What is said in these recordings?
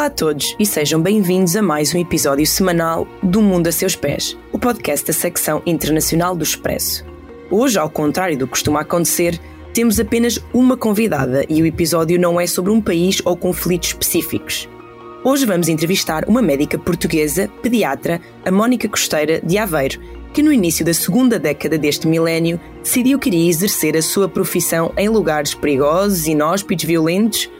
Olá a todos e sejam bem-vindos a mais um episódio semanal do Mundo a Seus Pés, o podcast da secção internacional do Expresso. Hoje, ao contrário do que costuma acontecer, temos apenas uma convidada e o episódio não é sobre um país ou conflitos específicos. Hoje vamos entrevistar uma médica portuguesa, pediatra, a Mónica Costeira, de Aveiro, que no início da segunda década deste milénio decidiu que iria exercer a sua profissão em lugares perigosos, inóspitos, violentos,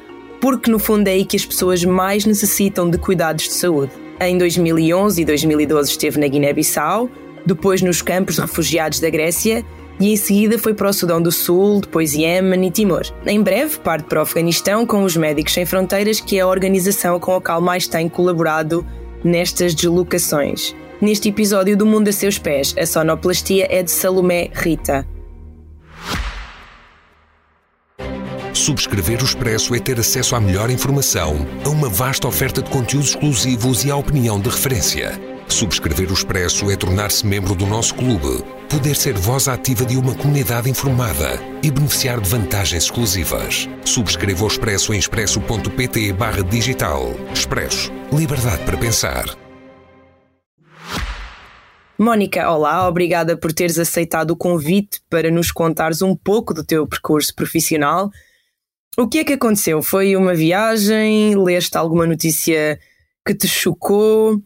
porque no fundo é aí que as pessoas mais necessitam de cuidados de saúde. Em 2011 e 2012 esteve na Guiné-Bissau, depois nos campos de refugiados da Grécia e em seguida foi para o Sudão do Sul, depois Iêmen e Timor. Em breve parte para o Afeganistão com os Médicos Sem Fronteiras, que é a organização com a qual mais tem colaborado nestas deslocações. Neste episódio do Mundo a Seus Pés, a sonoplastia é de Salomé Rita. Subscrever o Expresso é ter acesso à melhor informação, a uma vasta oferta de conteúdos exclusivos e à opinião de referência. Subscrever o Expresso é tornar-se membro do nosso clube, poder ser voz ativa de uma comunidade informada e beneficiar de vantagens exclusivas. Subscreva o Expresso em expresso.pt digital. Expresso. Liberdade para pensar. Mónica, olá, obrigada por teres aceitado o convite para nos contares um pouco do teu percurso profissional. O que é que aconteceu? Foi uma viagem? Leste alguma notícia que te chocou?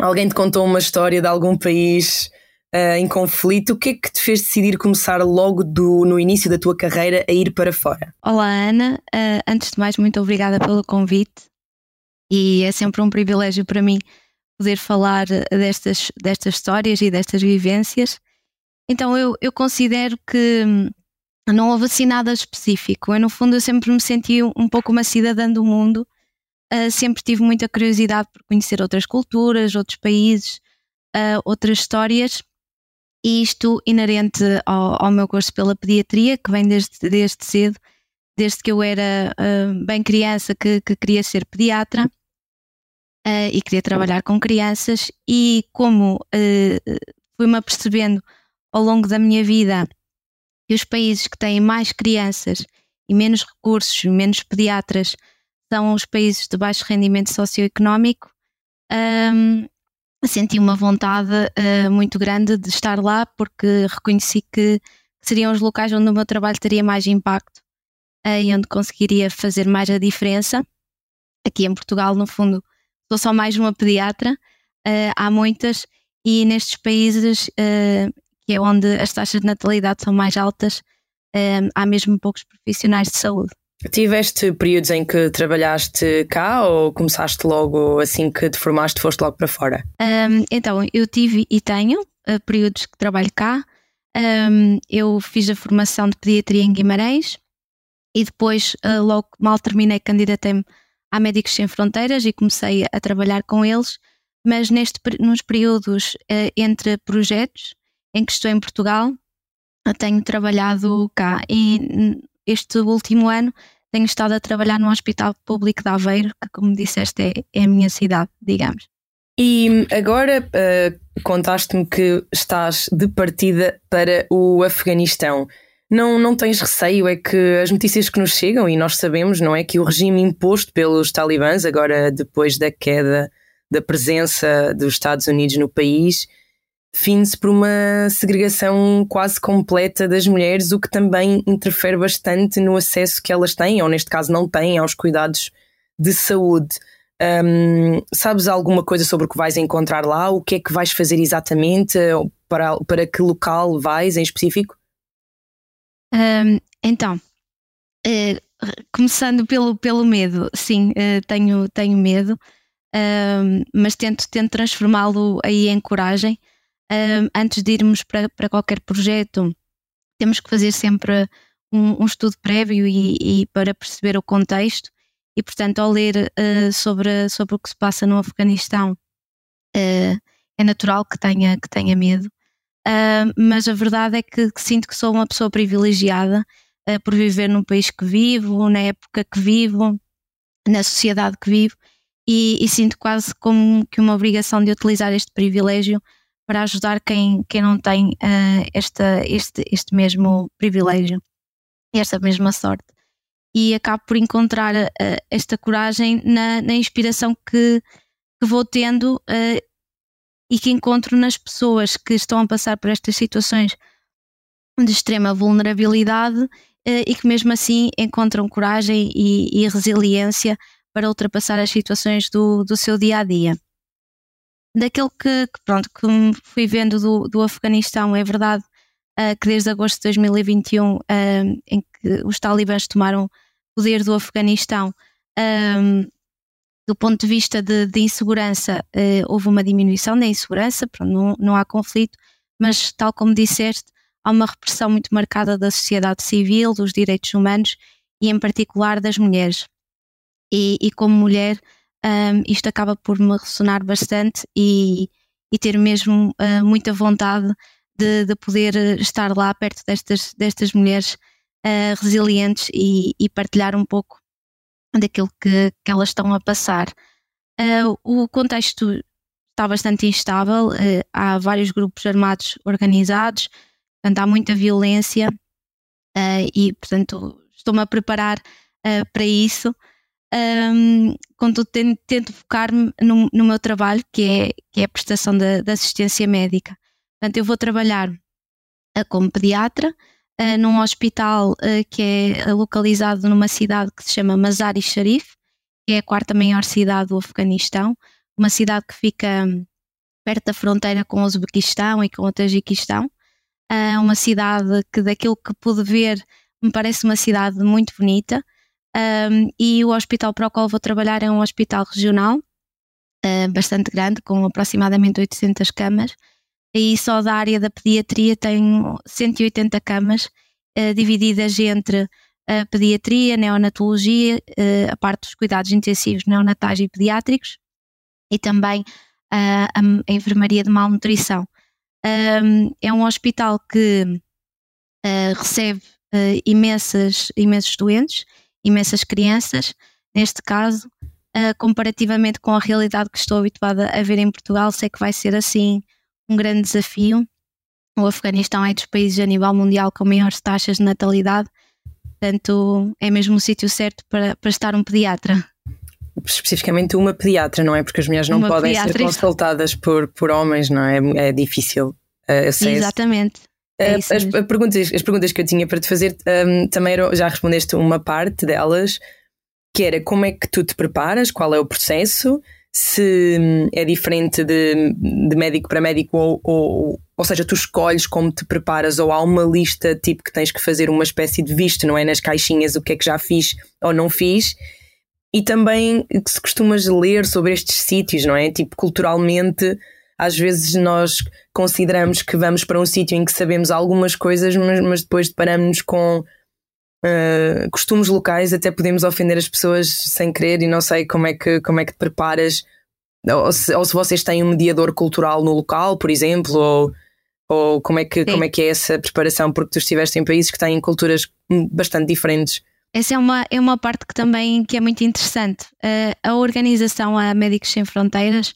Alguém te contou uma história de algum país uh, em conflito? O que é que te fez decidir começar logo do, no início da tua carreira a ir para fora? Olá, Ana. Uh, antes de mais, muito obrigada pelo convite e é sempre um privilégio para mim poder falar destas, destas histórias e destas vivências. Então, eu, eu considero que hum, não houve assim nada específico. Eu, no fundo, eu sempre me senti um pouco uma cidadã do mundo uh, sempre tive muita curiosidade por conhecer outras culturas, outros países, uh, outras histórias, e isto inerente ao, ao, meu gosto pela pediatria, que vem desde, desde cedo, desde que eu era uh, bem criança, que, que, queria ser pediatra. e queria trabalhar com crianças, e como fui-me apercebendo ao longo da minha vida que os países que têm mais crianças e menos recursos, menos pediatras, são os países de baixo rendimento socioeconómico, um, senti uma vontade uh, muito grande de estar lá porque reconheci que seriam os locais onde o meu trabalho teria mais impacto uh, e onde conseguiria fazer mais a diferença. Aqui em Portugal, no fundo, sou só mais uma pediatra, uh, há muitas, e nestes países, que é onde as taxas de natalidade são mais altas, há mesmo poucos profissionais de saúde. Tiveste períodos em que trabalhaste cá ou começaste logo assim que te formaste, foste logo para fora? Um, então, eu tive e tenho uh, períodos que trabalho cá. Um, eu fiz a formação de pediatria em Guimarães e depois, uh, logo mal terminei, candidatei-me a Médicos Sem Fronteiras e comecei a trabalhar com eles. Mas neste, nos períodos uh, entre projetos em que estou em Portugal, tenho trabalhado cá e este último ano tenho estado a trabalhar no Hospital Público de Aveiro, que, como disseste, é, é a minha cidade, digamos. E agora uh, contaste-me que estás de partida para o Afeganistão. Não, não tens receio? É que as notícias que nos chegam, e nós sabemos, não é? Que o regime imposto pelos talibãs, agora depois da queda da presença dos Estados Unidos no país, fim-se por uma segregação quase completa das mulheres, o que também interfere bastante no acesso que elas têm, ou neste caso não têm, aos cuidados de saúde. Um, sabes alguma coisa sobre o que vais encontrar lá? O que é que vais fazer exatamente? Para, para que local vais em específico? Um, então, uh, começando pelo, pelo medo, sim, uh, tenho, tenho medo, uh, mas tento, tento transformá-lo aí em coragem um, antes de irmos para, para qualquer projeto, temos que fazer sempre um, um estudo prévio e, e, para perceber o contexto. E, portanto, ao ler uh, sobre, sobre o que se passa no Afeganistão, uh, é natural que tenha, que tenha medo. Uh, mas a verdade é que, que, sinto que sou uma pessoa privilegiada por viver num país que vivo, na época que vivo, na sociedade que vivo, e, e sinto quase como que uma obrigação de utilizar este privilégio para ajudar quem, quem não tem uh, esta, este, este mesmo privilégio, esta mesma sorte. e acabo por encontrar uh, esta coragem na, na inspiração que, que, vou tendo uh, e que encontro nas pessoas que estão a passar por estas situações de extrema vulnerabilidade e que mesmo assim encontram coragem e, e, resiliência para ultrapassar as situações do, do seu dia a dia. Daquilo que, que pronto, que fui vendo do, do Afeganistão, é verdade uh, que desde agosto de 2021, uh, em que os talibãs tomaram poder do Afeganistão, um, do ponto de vista de, de insegurança, uh, houve uma diminuição da insegurança, pronto, não, não há conflito, mas tal como disseste, há uma repressão muito marcada da sociedade civil, dos direitos humanos e, em particular, das mulheres. E, e como mulher, um, isto acaba por me ressonar bastante e, e ter mesmo uh, muita vontade de, de, poder estar lá perto destas, destas mulheres uh, resilientes e, e, partilhar um pouco daquilo que, que elas estão a passar. Uh, o contexto está bastante instável, há vários grupos armados organizados, portanto há muita violência e, portanto, estou-me a preparar para isso um, contudo tento, tento focar-me no, no, meu trabalho, que é, que é a prestação de, de assistência médica. Portanto, eu vou trabalhar uh, como pediatra uh, num hospital uh, que é localizado numa cidade que se chama Mazar-e Sharif, que é a quarta maior cidade do Afeganistão, uma cidade que fica perto da fronteira com o Uzbequistão e com o Tajiquistão. É uma cidade que, daquilo que pude ver, me parece uma cidade muito bonita. Um, e o hospital para o qual vou trabalhar é um hospital regional, uh, bastante grande, com aproximadamente 800 camas, e só da área da pediatria tem 180 camas, uh, divididas entre a pediatria, neonatologia, uh, a parte dos cuidados intensivos neonatais e pediátricos, e também a, a, enfermaria de malnutrição. Um, é um hospital que recebe imensas, imensos doentes imensas crianças, neste caso, uh, comparativamente com a realidade que estou habituada a ver em Portugal, sei que vai ser assim um grande desafio. O Afeganistão é dos países a nível mundial com maiores taxas de natalidade, portanto, é mesmo o sítio certo para, para estar um pediatra especificamente uma pediatra, não é? Porque as mulheres não uma podem ser consultadas por, por homens, não é? É difícil. Uh, Exatamente. É as, as, perguntas, as perguntas que eu tinha para te fazer um, também eram, já respondeste uma parte delas, que era como é que tu te preparas, qual é o processo, se hum, é diferente de, de médico para médico, ou, ou, ou seja, tu escolhes como te preparas, ou há uma lista tipo que tens que fazer uma espécie de visto, não é? Nas caixinhas, o que é que já fiz ou não fiz. E também que se costumas ler sobre estes sítios, não é? Tipo, culturalmente às vezes nós consideramos que vamos para um sítio em que sabemos algumas coisas, mas, mas depois deparamos-nos com uh, costumes locais, até podemos ofender as pessoas sem querer e não sei como é que, como é que te preparas. Ou se, ou se vocês têm um mediador cultural no local, por exemplo, ou, ou como, é que, como é que é essa preparação, porque tu estiveste em países que têm culturas bastante diferentes. Essa é uma, é uma parte que também que é muito interessante. Uh, a organização a Médicos Sem Fronteiras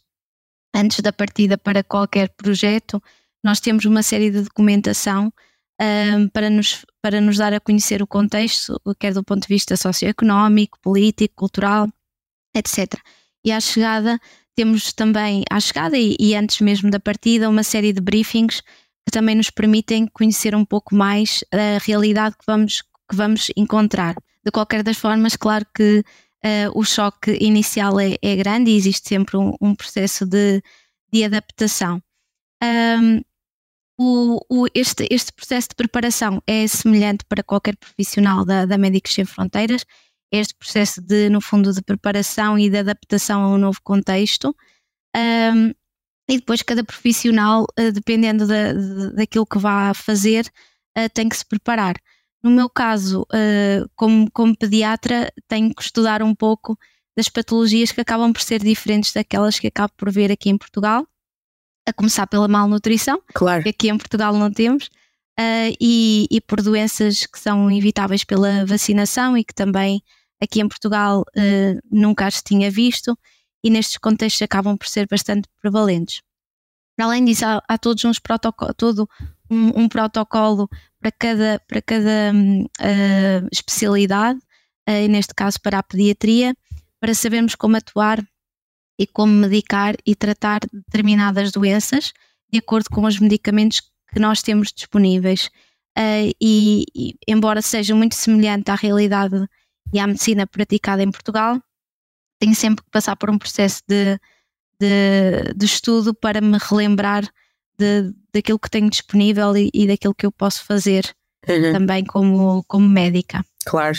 antes da partida para qualquer projeto, nós temos uma série de documentação um, para, nos, para nos dar a conhecer o contexto, quer do ponto de vista socioeconómico, político, cultural, etc. E à chegada, temos também, à chegada e, e antes mesmo da partida, uma série de briefings que também nos permitem conhecer um pouco mais a realidade que vamos, que vamos encontrar. De qualquer das formas, claro que uh, o choque inicial é, é, grande e existe sempre um, um processo de, de adaptação. Um, o, o, este, este processo de preparação é semelhante para qualquer profissional da, da Médicos Sem Fronteiras, este processo de, no fundo, de preparação e de adaptação a um novo contexto. Um, e depois cada profissional, uh, dependendo da, daquilo que vá fazer, uh, tem que se preparar. No meu caso, uh, como, como pediatra, tenho que estudar um pouco das patologias que acabam por ser diferentes daquelas que acabo por ver aqui em Portugal, a começar pela malnutrição, claro. que aqui em Portugal não temos, uh, e, e, por doenças que são evitáveis pela vacinação e que também aqui em Portugal uh, nunca as tinha visto, e nestes contextos acabam por ser bastante prevalentes. Além disso, há, há todos uns protocolos, todo um, um, protocolo para cada, para cada uh, especialidade. uh, neste caso para a pediatria, para sabermos como atuar e como medicar e tratar determinadas doenças de acordo com os medicamentos que nós temos disponíveis. Uh, e, e, embora seja muito semelhante à realidade e à medicina praticada em Portugal, tenho sempre que passar por um processo de, de, de estudo para me relembrar de, daquilo que tenho disponível e, e daquilo que eu posso fazer uhum. também como, como médica. Claro.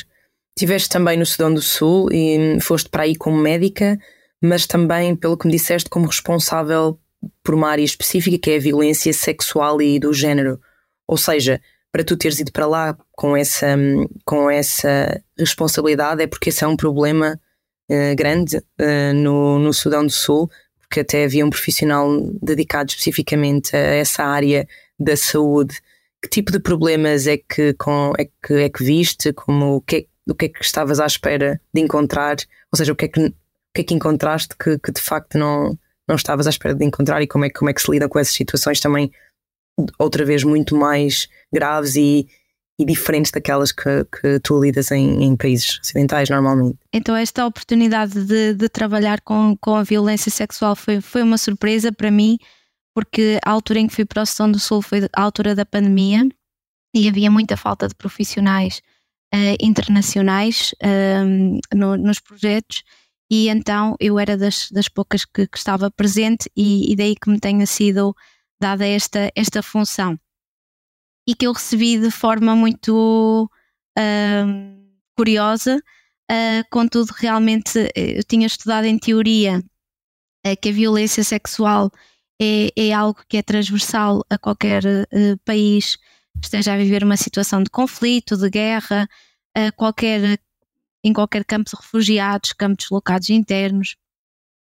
Tiveste também no Sudão do Sul e foste para aí como médica, mas também, pelo que me disseste, como responsável por uma área específica que é a violência sexual e do género. Ou seja, para tu teres ido para lá com essa, com essa responsabilidade é porque esse é um problema uh, grande uh, no, no Sudão do Sul, porque até havia um profissional dedicado especificamente a essa área da saúde. Que tipo de problemas é que, com, é que, é que viste? Como, o, que é, o que é que estavas à espera de encontrar? Ou seja, o que é que, o que, é que encontraste que, que de facto não, não estavas à espera de encontrar e como é, como é que se lida com essas situações também outra vez muito mais graves e, e diferentes daquelas que, que tu lidas em, em, países ocidentais normalmente. Então esta oportunidade de, de, trabalhar com, com a violência sexual foi, foi uma surpresa para mim, porque a altura em que fui para o Sudão do Sul foi a altura da pandemia e havia muita falta de profissionais uh, internacionais uh, no, nos projetos e então eu era das, das poucas que, que estava presente e, e, daí que me tenha sido dada esta, esta função e que eu recebi de forma muito uh, curiosa, uh, contudo realmente eh, eu tinha estudado em teoria uh, que a violência sexual é, é, algo que é transversal a qualquer país que esteja a viver uma situação de conflito, de guerra, qualquer em qualquer campo de refugiados, campos deslocados internos,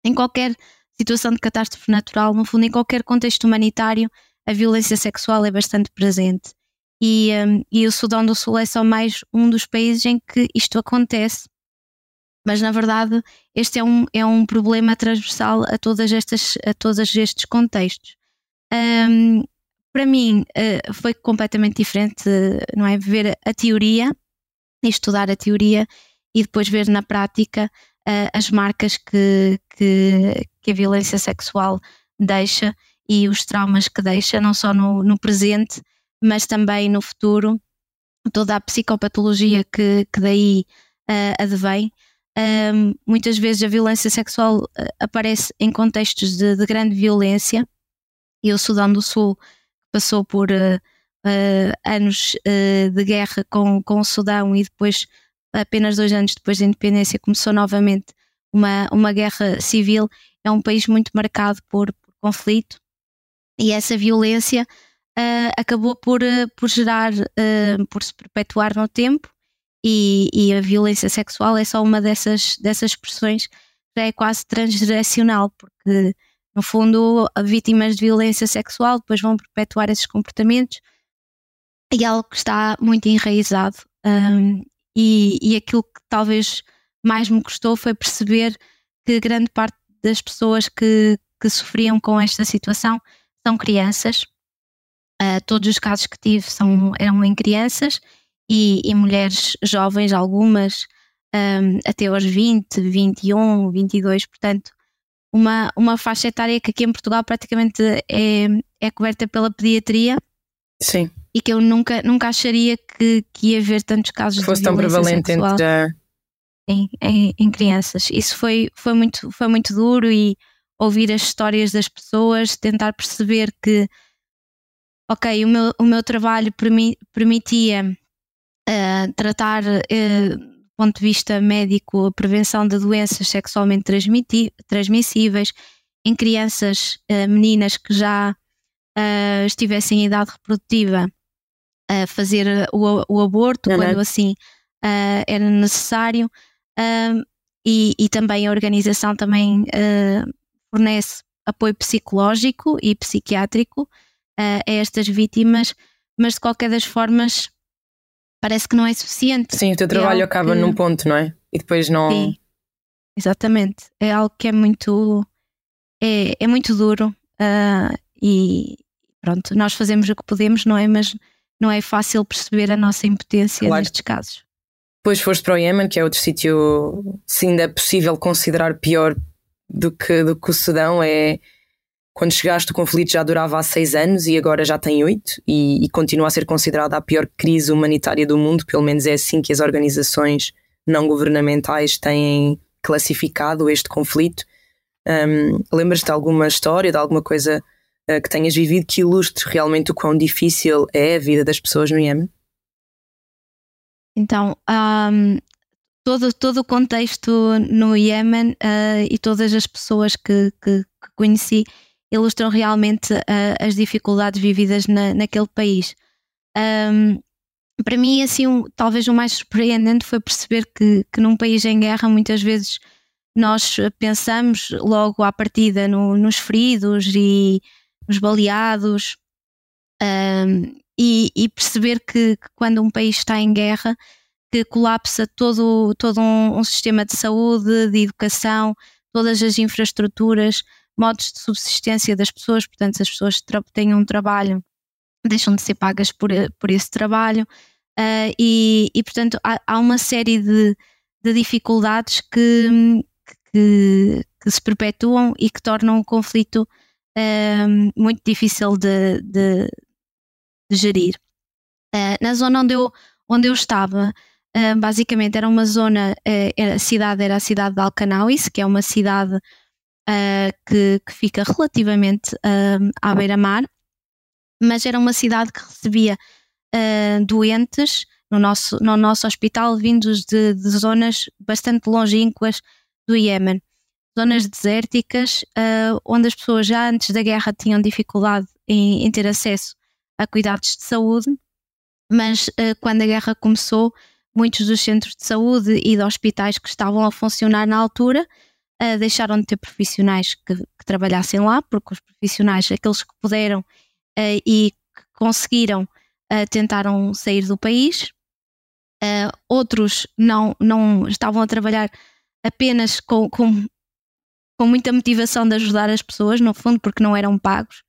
em qualquer situação de catástrofe natural, no fundo, em qualquer contexto humanitário, a violência sexual é bastante presente. E, um, e o Sudão do Sul é só mais um dos países em que isto acontece. Mas, na verdade, este é um, é um problema transversal a, todas estas, a todos estes contextos. Um, para mim, uh, foi completamente diferente, não é? Ver a teoria, estudar a teoria e depois ver na prática uh, as marcas que, que, que, a violência sexual deixa e os traumas que deixa, não só no, no presente, mas também no futuro, toda a psicopatologia que, que daí uh, advém. Um, muitas vezes a violência sexual uh, aparece em contextos de, de, grande violência e o Sudão do Sul passou por uh, anos de guerra com, com o Sudão e depois apenas dois anos depois da independência, começou novamente uma, uma guerra civil. É um país muito marcado por, por conflito e essa violência uh, acabou por, uh, por gerar, uh, por se perpetuar no tempo. E, e, a violência sexual é só uma dessas, dessas expressões que é quase transgeracional, porque no fundo, vítimas de violência sexual depois vão perpetuar esses comportamentos e é algo que está muito enraizado um, e, e aquilo que talvez mais me custou foi perceber que grande parte das pessoas que, que sofriam com esta situação são crianças. Uh, todos os casos que tive são, eram em crianças e, e mulheres jovens, algumas um, até aos 20, 21, 22, portanto, uma, uma faixa etária que aqui em Portugal praticamente é, é coberta pela pediatria. Sim e que eu nunca, nunca acharia que, que ia haver tantos casos Fosse de violência tão prevalente sexual entre a... em, em, em, crianças. Isso foi, foi, muito, foi muito duro e ouvir as histórias das pessoas, tentar perceber que, ok, o meu, o meu trabalho permi, permitia uh, tratar, uh, do ponto de vista médico, a prevenção de doenças sexualmente transmissíveis em crianças, uh, meninas que já estivessem em idade reprodutiva fazer o, o aborto quando assim era necessário e, e, também a organização também uh, fornece apoio psicológico e psiquiátrico a estas vítimas, mas de qualquer das formas parece que não é suficiente. Sim, o teu é trabalho é acaba que... num ponto, não é? E depois não. Sim, exatamente. É algo que é muito é, é muito duro e pronto, nós fazemos o que podemos, não é? Mas não é fácil perceber a nossa impotência claro. nestes casos. depois foste para o Iémen, que é outro sítio, se ainda é possível considerar pior do que, do que o Sudão, é quando chegaste o conflito já durava há seis anos e agora já tem oito e, e continua a ser considerada a pior crise humanitária do mundo, pelo menos é assim que as organizações não governamentais têm classificado este conflito. Um, Lembras-te de alguma história, de alguma coisa uh, que tenhas vivido que ilustre realmente o quão difícil é a vida das pessoas no Iémen? Então, um, todo, todo o contexto no Iémen uh, e todas as pessoas que, que, que conheci ilustram realmente uh, as dificuldades vividas na, naquele país. Um, para mim, assim, um, talvez o mais surpreendente foi perceber que, que num país em guerra muitas vezes nós pensamos logo à partida no, nos feridos e nos baleados um, e, e, perceber que, que, quando um país está em guerra que colapsa todo, todo um, um, sistema de saúde, de educação, todas as infraestruturas, modos de subsistência das pessoas, portanto, as pessoas têm um trabalho, deixam de ser pagas por, por esse trabalho, uh, e, e, portanto, há, há, uma série de, de dificuldades que, que, que, se perpetuam e que tornam o conflito uh, muito difícil de, de, de gerir. Uh, na zona onde eu, onde eu estava, uh, basicamente era uma zona, era, a cidade era a cidade de Alcanauis, que é uma cidade que, que, fica relativamente à beira-mar, mas era uma cidade que recebia doentes no nosso, no nosso hospital vindos de, de zonas bastante longínquas do Iémen, zonas desérticas, uh, onde as pessoas já antes da guerra tinham dificuldade em, em ter acesso a cuidados de saúde, mas uh, quando a guerra começou, muitos dos centros de saúde e de hospitais que estavam a funcionar na altura uh, deixaram de ter profissionais que, que, trabalhassem lá, porque os profissionais, aqueles que puderam e que conseguiram, tentaram sair do país. outros não, não estavam a trabalhar apenas com, com, com muita motivação de ajudar as pessoas, no fundo, porque não eram pagos.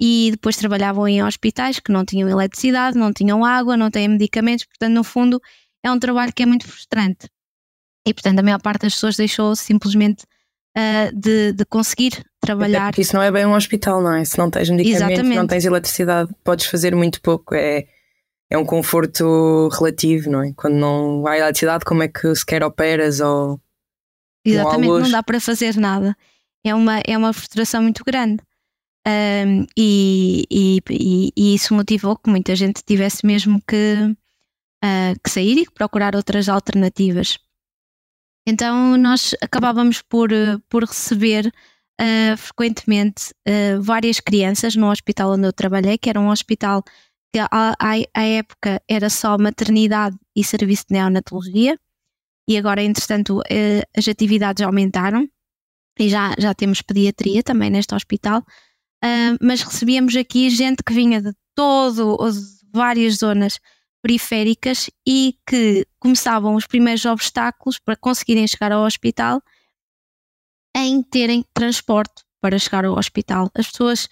E depois trabalhavam em hospitais que não tinham eletricidade, não tinham água, não têm medicamentos, portanto, no fundo, é um trabalho que é muito frustrante. E, portanto, a maior parte das pessoas deixou simplesmente uh, de, de conseguir trabalhar. Até isso não é bem um hospital, não é? Se não tens medicamentos, Exatamente. não tens eletricidade, podes fazer muito pouco. É, é um conforto relativo, não é? Quando não há eletricidade, como é que sequer operas ou Exatamente, não dá para fazer nada. É uma, é uma frustração muito grande. Um, e, e, e, e, isso motivou que muita gente tivesse mesmo que, uh, que sair e procurar outras alternativas. Então nós acabávamos por, por receber uh, frequentemente uh, várias crianças no hospital onde eu trabalhei, que era um hospital que à, época era só maternidade e serviço de neonatologia, e agora, entretanto, eh, as atividades aumentaram e já, já temos pediatria também neste hospital, uh, mas recebíamos aqui gente que vinha de todo, várias zonas periféricas e que começavam os primeiros obstáculos para conseguirem chegar ao hospital em terem transporte para chegar ao hospital. As pessoas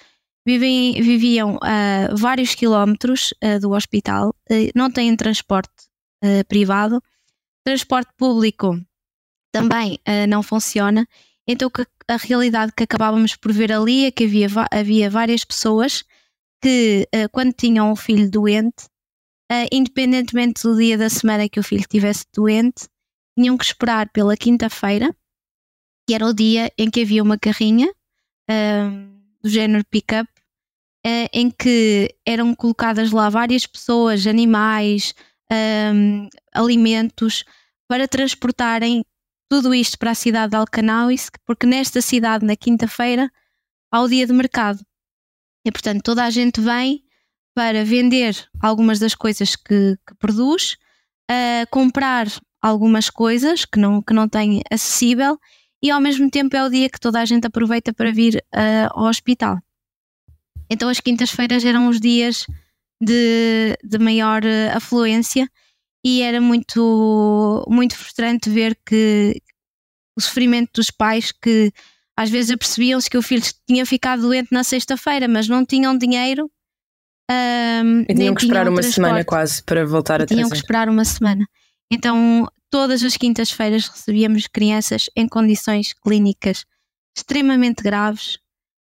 vivem, viviam a vários quilómetros do hospital, não têm transporte privado transporte público também não funciona. Então a realidade que acabávamos por ver ali é que havia, havia várias pessoas que quando tinham um filho doente, uh, independentemente do dia da semana que o filho estivesse doente, tinham que esperar pela quinta-feira, que era o dia em que havia uma carrinha do género pick-up, em que eram colocadas lá várias pessoas, animais, um, alimentos para transportarem tudo isto para a cidade de Alcanauis, porque nesta cidade, na quinta-feira, há o dia de mercado. E portanto, toda a gente vem para vender algumas das coisas que, que produz, comprar algumas coisas que não, que não tem acessível e ao mesmo tempo é o dia que toda a gente aproveita para vir uh, ao hospital. Então as quintas-feiras eram os dias de, de maior uh, afluência e era muito, muito frustrante ver que o sofrimento dos pais que às vezes apercebiam-se que o filho tinha ficado doente na sexta-feira, mas não tinham dinheiro. Um, e tinham que esperar uma semana quase para voltar a Tinham que esperar uma semana. Então, todas as quintas-feiras recebíamos crianças em condições clínicas extremamente graves,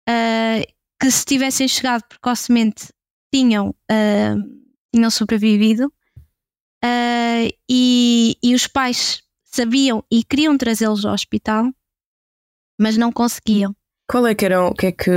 uh, que se tivessem chegado precocemente tinham, uh, tinham sobrevivido, uh, e, e os pais sabiam e queriam trazê-los ao hospital, mas não conseguiam. Qual é que eram, que é que,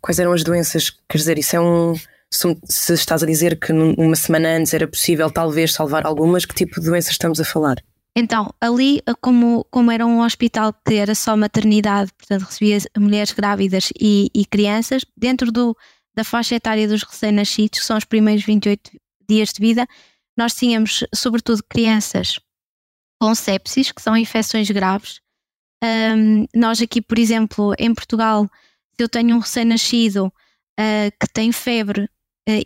quais eram as doenças? Quer dizer, isso é um. Se estás a dizer que numa semana antes era possível talvez salvar algumas, que tipo de doenças estamos a falar? Então, ali, como, como era um hospital que era só maternidade, portanto recebia mulheres grávidas e, e crianças, dentro do, da faixa etária dos recém-nascidos, que são os primeiros 28 dias de vida, nós tínhamos sobretudo crianças com sepsis, que são infecções graves. Um, nós aqui, por exemplo, em Portugal, se eu tenho um recém-nascido uh, que tem febre,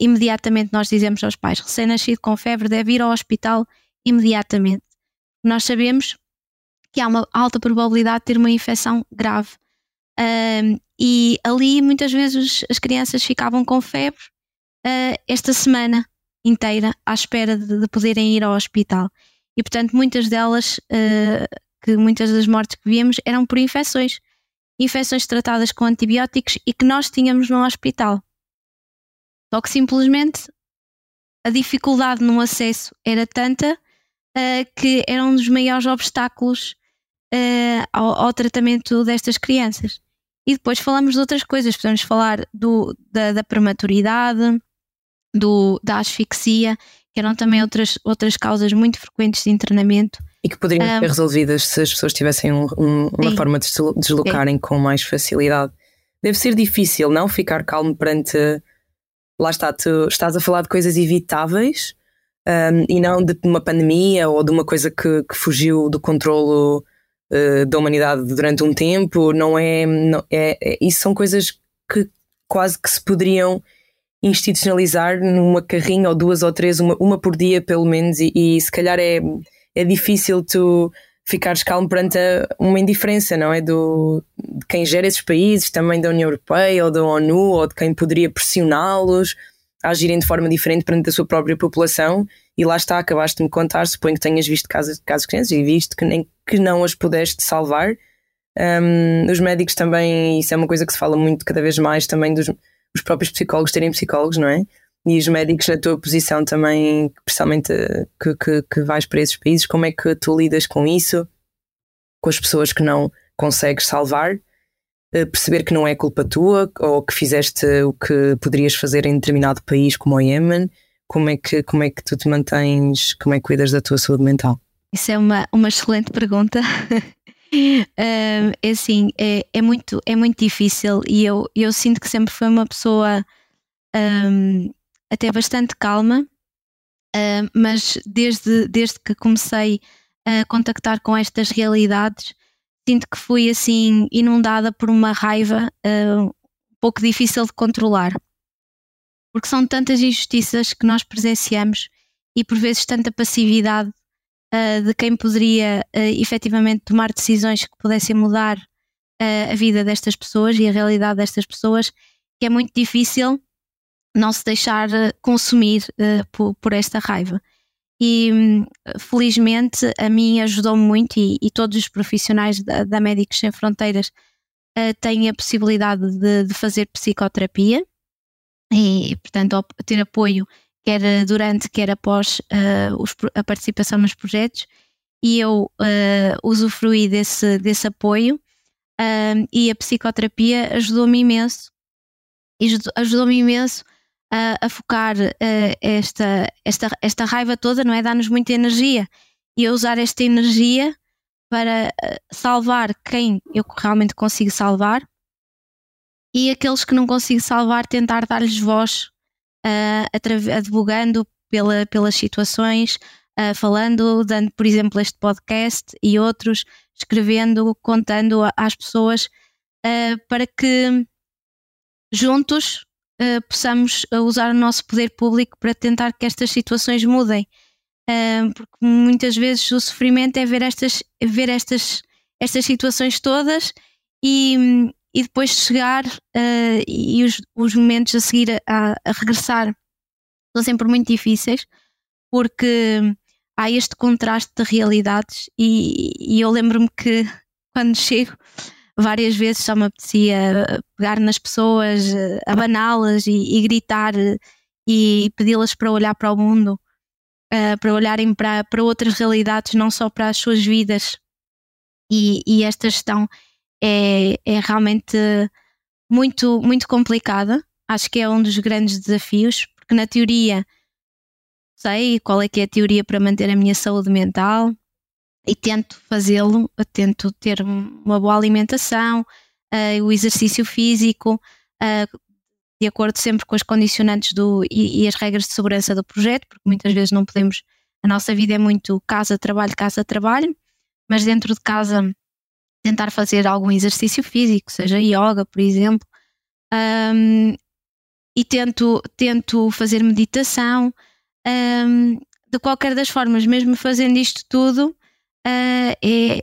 imediatamente nós dizemos aos pais: recém-nascido com febre deve ir ao hospital imediatamente nós sabemos que há uma alta probabilidade de ter uma infecção grave. Um, e ali muitas vezes as crianças ficavam com febre uh, esta semana inteira à espera de, de, poderem ir ao hospital. E portanto, muitas delas, uh, que muitas das mortes que víamos eram por infecções. Infecções tratadas com antibióticos e que nós tínhamos no hospital. Só que simplesmente a dificuldade no acesso era tanta uh, que era um dos maiores obstáculos uh, ao, ao, tratamento destas crianças. E depois falamos de outras coisas, podemos falar do, da, da prematuridade, do, da asfixia, que eram também outras, outras causas muito frequentes de internamento. E que poderiam um, ser resolvidas se as pessoas tivessem um, um, uma sim, forma de se deslocarem sim. com mais facilidade. Deve ser difícil, não? Ficar calmo perante. Lá está, tu estás a falar de coisas evitáveis, um, e não de uma pandemia ou de uma coisa que, que fugiu do controlo uh, da humanidade durante um tempo. Não é, não, é, é, Isso são coisas que quase que se poderiam institucionalizar numa carrinha ou duas ou três, uma, uma por dia pelo menos, e, e se calhar é, é difícil tu ficares calmo perante uma indiferença, não é? Do, de quem gera esses países, também da União Europeia ou da ONU, ou de quem poderia pressioná-los a agirem de forma diferente perante a sua própria população e lá está, acabaste de me contar, suponho que tenhas visto casos, casos crianças e visto que, nem, que não as pudeste salvar. Um, os médicos também, isso é uma coisa que se fala muito cada vez mais também dos os próprios psicólogos terem psicólogos, não é? E os médicos na tua posição também, especialmente que, que, que vais para esses países, como é que tu lidas com isso? Com as pessoas que não consegues salvar? perceber que não é culpa tua ou que fizeste o que poderias fazer em determinado país como o Iémen, como é que, como é que tu te mantens, como é que cuidas da tua saúde mental? Isso é uma, uma excelente pergunta. é assim, é, é, muito, é muito difícil e eu, eu sinto que sempre fui uma pessoa um, até bastante calma, mas desde, desde que comecei a contactar com estas realidades, sinto que fui assim inundada por uma raiva uh, um pouco difícil de controlar. Porque são tantas injustiças que nós presenciamos e por vezes tanta passividade uh, de quem poderia uh, efetivamente tomar decisões que pudessem mudar uh, a vida destas pessoas e a realidade destas pessoas, que é muito difícil não se deixar consumir por, por esta raiva. E felizmente a mim ajudou-me muito e, e, todos os profissionais da, da Médicos Sem Fronteiras uh, têm a possibilidade de, de, fazer psicoterapia e, portanto, ter apoio quer durante, quer após uh, os, a participação nos projetos. E eu uh, usufruí desse, desse apoio e a psicoterapia ajudou-me imenso. Ajudou-me imenso a, a focar uh, esta, esta, esta raiva toda, não é? Dá-nos muita energia e a usar esta energia para eh, salvar quem eu realmente consigo salvar e aqueles que não consigo salvar, tentar dar-lhes voz, uh, advogando pela, pelas situações, uh, falando, dando, por exemplo, este podcast e outros, escrevendo, contando às pessoas uh, para que juntos uh, possamos eh, usar o nosso poder público para tentar que estas situações mudem. Uh, porque muitas vezes o sofrimento é ver estas, ver estas, estas situações todas e, e depois chegar uh, e os, os momentos a seguir a, a regressar são sempre muito difíceis porque há este contraste de realidades e, e eu lembro-me que quando chego várias vezes só me apetecia pegar nas pessoas, abaná-las e, e, gritar e pedi-las para olhar para o mundo, para olharem para, para outras realidades, não só para as suas vidas. E, e esta gestão é, é realmente muito, muito complicada. Acho que é um dos grandes desafios, porque na teoria sei qual é que é a teoria para manter a minha saúde mental e tento fazê-lo, tento ter uma boa alimentação, uh, o exercício físico, uh, de acordo sempre com as condicionantes do, e, e, as regras de segurança do projeto, porque muitas vezes não podemos, a nossa vida é muito casa-trabalho, casa-trabalho, mas dentro de casa tentar fazer algum exercício físico, seja yoga, por exemplo, um, e tento, tento fazer meditação. Um, de qualquer das formas, mesmo fazendo isto tudo, uh, é,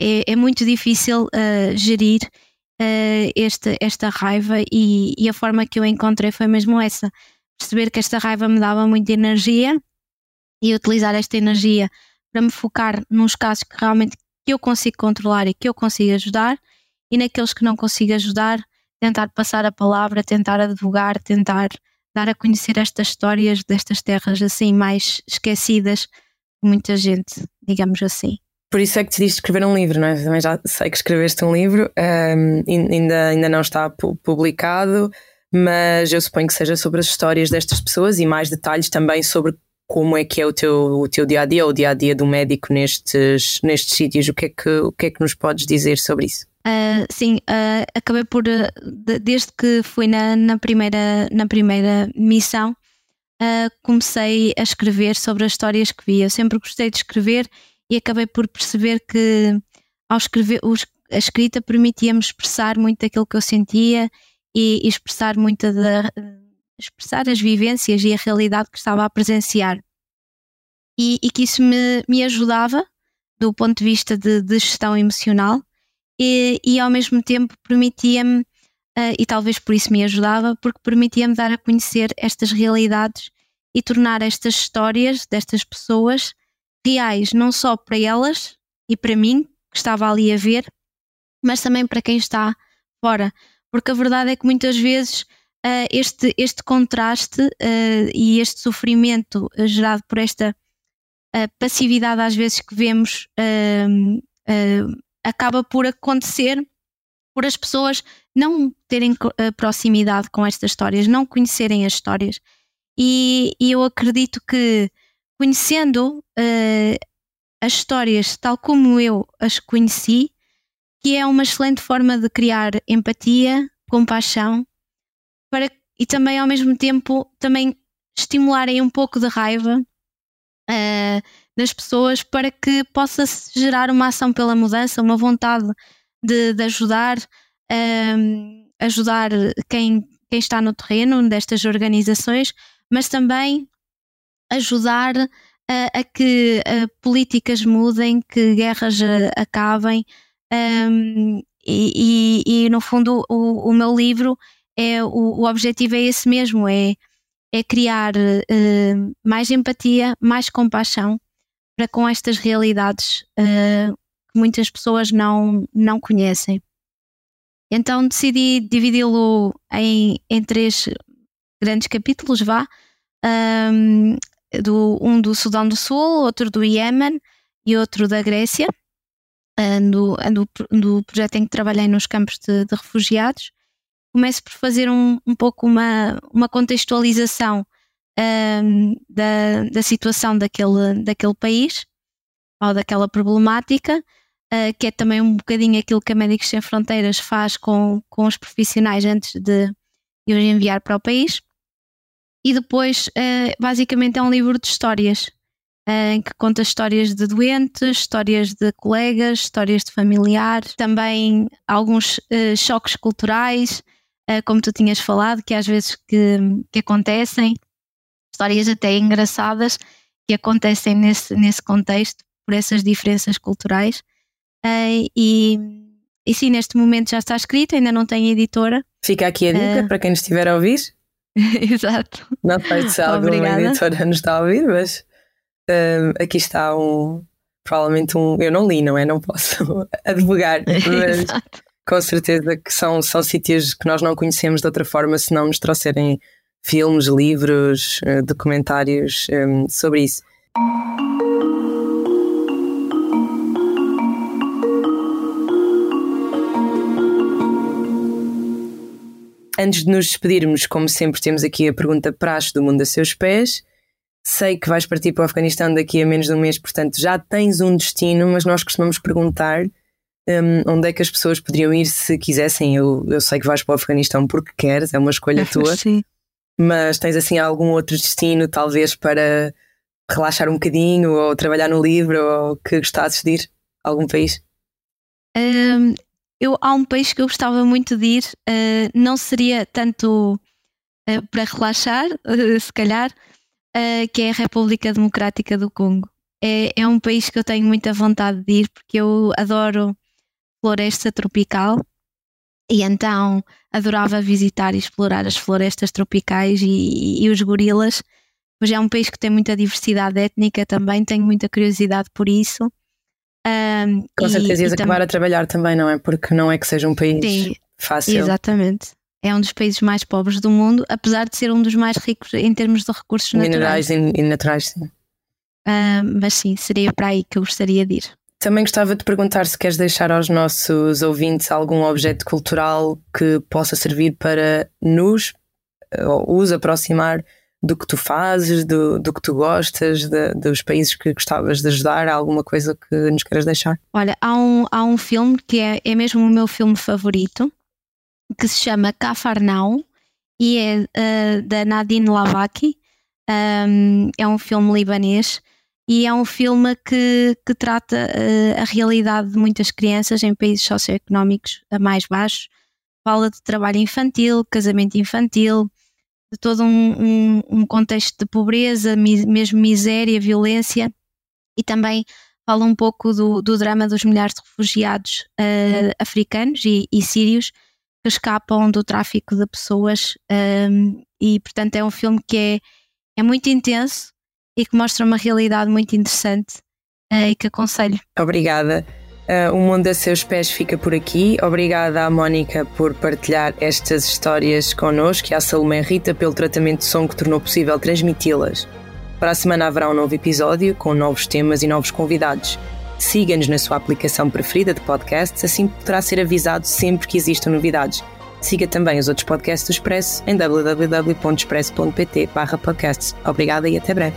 é, é, muito difícil uh, gerir uh, esta, esta raiva e, e, a forma que eu encontrei foi mesmo essa. Perceber que esta raiva me dava muita energia e utilizar esta energia para me focar nos casos que realmente que eu consigo controlar e que eu consigo ajudar e naqueles que não consigo ajudar, tentar passar a palavra, tentar advogar, tentar dar a conhecer estas histórias destas terras assim mais esquecidas por muita gente, digamos assim. Por isso é que decidiste escrever um livro, não é? Também já sei que escreveste um livro, um, ainda, ainda não está publicado, mas eu suponho que seja sobre as histórias destas pessoas e mais detalhes também sobre como é que é o teu, o teu dia a dia, o dia a dia do médico nestes, nestes sítios. O que, é que, o que é que nos podes dizer sobre isso? Uh, sim, uh, acabei por, uh, desde que fui na, na, primeira, na primeira missão, comecei a escrever sobre as histórias que via. Eu sempre gostei de escrever e acabei por perceber que ao escrever, a escrita permitia-me expressar muito daquilo que eu sentia e, e expressar muita da, expressar as vivências e a realidade que estava a presenciar. E, e que isso me, me ajudava do ponto de vista de, de gestão emocional e, e ao mesmo tempo permitia-me, uh, e talvez por isso me ajudava, porque permitia-me dar a conhecer estas realidades e tornar estas histórias destas pessoas reais, não só para elas e para mim, que estava ali a ver, mas também para quem está fora. Porque a verdade é que muitas vezes uh, este, este contraste uh, e este sofrimento gerado por esta passividade, às vezes, que vemos acaba por acontecer por as pessoas não terem uh, proximidade com estas histórias, não conhecerem as histórias. E, e eu acredito que conhecendo uh, as histórias tal como eu as conheci, que é uma excelente forma de criar empatia, compaixão, para, e também ao mesmo tempo também estimularem um pouco de raiva uh, nas pessoas para que possa gerar uma ação pela mudança, uma vontade de, de ajudar, um, ajudar quem, quem está no terreno destas organizações, mas também ajudar a, que políticas mudem, que guerras acabem. Um, e, e, e, no fundo o, o meu livro é o, o objetivo é esse mesmo, é, é criar uh, mais empatia, mais compaixão para com estas realidades uh, que muitas pessoas não, não conhecem. Então decidi dividi-lo em, em três grandes capítulos, vá. Um, do, um do Sudão do Sul, outro do Iémen e outro da Grécia, do, do, do projeto em que trabalhei nos campos de, de refugiados. Começo por fazer um, um pouco uma, uma contextualização um, da, da situação daquele, daquele país ou daquela problemática, uh, que é também um bocadinho aquilo que a Médicos Sem Fronteiras faz com, com os profissionais antes de, de os enviar para o país. E depois, uh, basicamente, é um livro de histórias, uh, em que conta histórias de doentes, histórias de colegas, histórias de familiares, também alguns choques culturais, como tu tinhas falado, que às vezes que, que acontecem histórias até engraçadas que acontecem nesse, nesse contexto, por essas diferenças culturais. Uh, e, e sim, neste momento já está escrito, ainda não tem editora. Fica aqui a dica uh, para quem estiver a ouvir. Exato. Não sei se alguma Obrigada. editora nos está a ouvir, mas Uh, aqui está um, provavelmente um. Eu não li, não é? Não posso advogar, mas com certeza que são, são sítios que nós não conhecemos de outra forma se não nos trouxerem filmes, livros, documentários um, sobre isso. Antes de nos despedirmos, como sempre, temos aqui a pergunta praxe do mundo a seus pés. Sei que vais partir para o Afeganistão daqui a menos de um mês, portanto já tens um destino, mas nós costumamos perguntar um, onde é que as pessoas poderiam ir se quisessem. Eu, eu sei que vais para o Afeganistão porque queres, é uma escolha tua. Sim. Mas tens assim algum outro destino, talvez para relaxar um bocadinho, ou trabalhar no livro, ou que gostasses de ir? Algum país? Um, eu, há um país que eu gostava muito de ir, uh, não seria tanto uh, para relaxar, uh, se calhar, que é a República Democrática do Congo. É, é um país que eu tenho muita vontade de ir porque eu adoro floresta tropical e então adorava visitar e explorar as florestas tropicais e, e os gorilas. Pois é um país que tem muita diversidade étnica também, tenho muita curiosidade por isso. Um, Com certeza ias acabar a trabalhar também, não é? Porque não é que seja um país sim, fácil. Exatamente é um dos países mais pobres do mundo, apesar de ser um dos mais ricos em termos de recursos Minerais naturais. Minerais e naturais, sim. Uh, mas sim, seria para aí que eu gostaria de ir. Também gostava de perguntar se queres deixar aos nossos ouvintes algum objeto cultural que possa servir para nos ou os aproximar do que tu fazes, do, do que tu gostas, de, dos países que gostavas de ajudar, alguma coisa que nos queiras deixar? Olha, há um, há um filme que é, é mesmo o meu filme favorito, que se chama Cafarnaum e é uh, da Nadine Lavaki. Um, é um filme libanês e é um filme que, que trata uh, a realidade de muitas crianças em países socioeconómicos mais baixos. Fala de trabalho infantil, casamento infantil, de todo um, um, um contexto de pobreza, mi, mesmo miséria, violência e também fala um pouco do, do drama dos milhares de refugiados uh, africanos e, e sírios que escapam do tráfico de pessoas um, e portanto é um filme que é, é muito intenso e que mostra uma realidade muito interessante uh, e que aconselho. Obrigada. Uh, o Mundo a Seus Pés fica por aqui. Obrigada à Mónica por partilhar estas histórias connosco e à Salomé Rita pelo tratamento de som que tornou possível transmiti-las. Para a semana haverá um novo episódio com novos temas e novos convidados. Siga-nos na sua aplicação preferida de podcasts, assim poderá ser avisado sempre que existam novidades. Siga também os outros podcasts do Expresso em www.expresso.pt/podcasts. Obrigada e até breve.